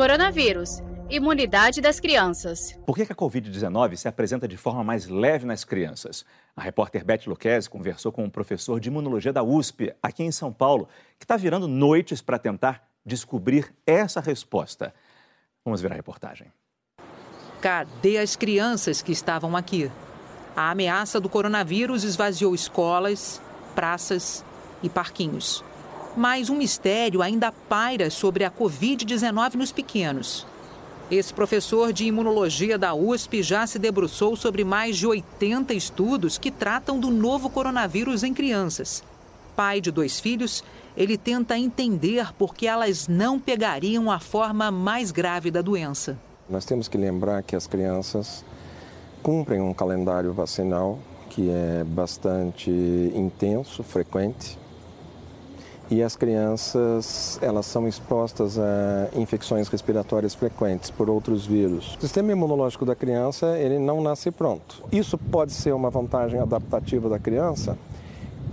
Coronavírus. Imunidade das crianças. Por que a Covid-19 se apresenta de forma mais leve nas crianças? A repórter Beth Luquezzi conversou com um professor de imunologia da USP, aqui em São Paulo, que está virando noites para tentar descobrir essa resposta. Vamos ver a reportagem. Cadê as crianças que estavam aqui? A ameaça do coronavírus esvaziou escolas, praças e parquinhos. Mas um mistério ainda paira sobre a Covid-19 nos pequenos. Esse professor de imunologia da USP já se debruçou sobre mais de 80 estudos que tratam do novo coronavírus em crianças. Pai de dois filhos, ele tenta entender por que elas não pegariam a forma mais grave da doença. Nós temos que lembrar que as crianças cumprem um calendário vacinal que é bastante intenso, frequente. E as crianças, elas são expostas a infecções respiratórias frequentes por outros vírus. O sistema imunológico da criança, ele não nasce pronto. Isso pode ser uma vantagem adaptativa da criança?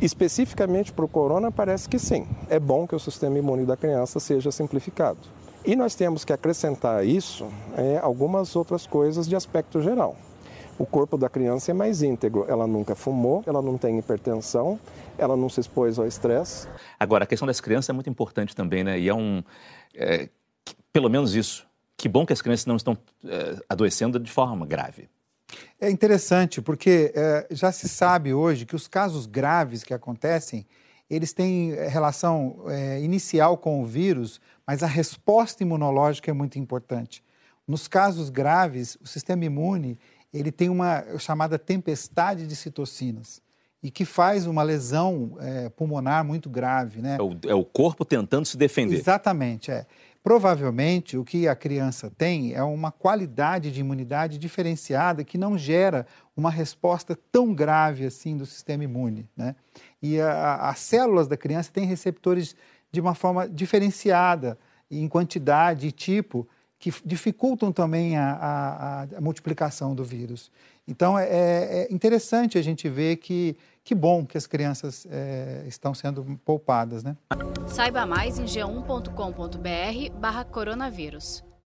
Especificamente para o corona, parece que sim. É bom que o sistema imune da criança seja simplificado. E nós temos que acrescentar isso é, algumas outras coisas de aspecto geral o corpo da criança é mais íntegro. Ela nunca fumou, ela não tem hipertensão, ela não se expôs ao estresse. Agora, a questão das crianças é muito importante também, né? E é um. É, pelo menos isso. Que bom que as crianças não estão é, adoecendo de forma grave. É interessante, porque é, já se sabe hoje que os casos graves que acontecem, eles têm é, relação é, inicial com o vírus, mas a resposta imunológica é muito importante. Nos casos graves, o sistema imune ele tem uma chamada tempestade de citocinas e que faz uma lesão é, pulmonar muito grave. Né? É o, é o, corpo tentando se defender. Exatamente, é. Provavelmente o que a criança tem é uma qualidade de imunidade diferenciada que não gera uma resposta tão grave assim do sistema imune. Né? E a, as células da criança têm receptores de uma forma diferenciada em quantidade e tipo que dificultam também a, a, a multiplicação do vírus. Então, é, é, interessante a gente ver que que bom que as crianças é, estão sendo poupadas, né? Saiba mais em g1.com.br barra coronavírus.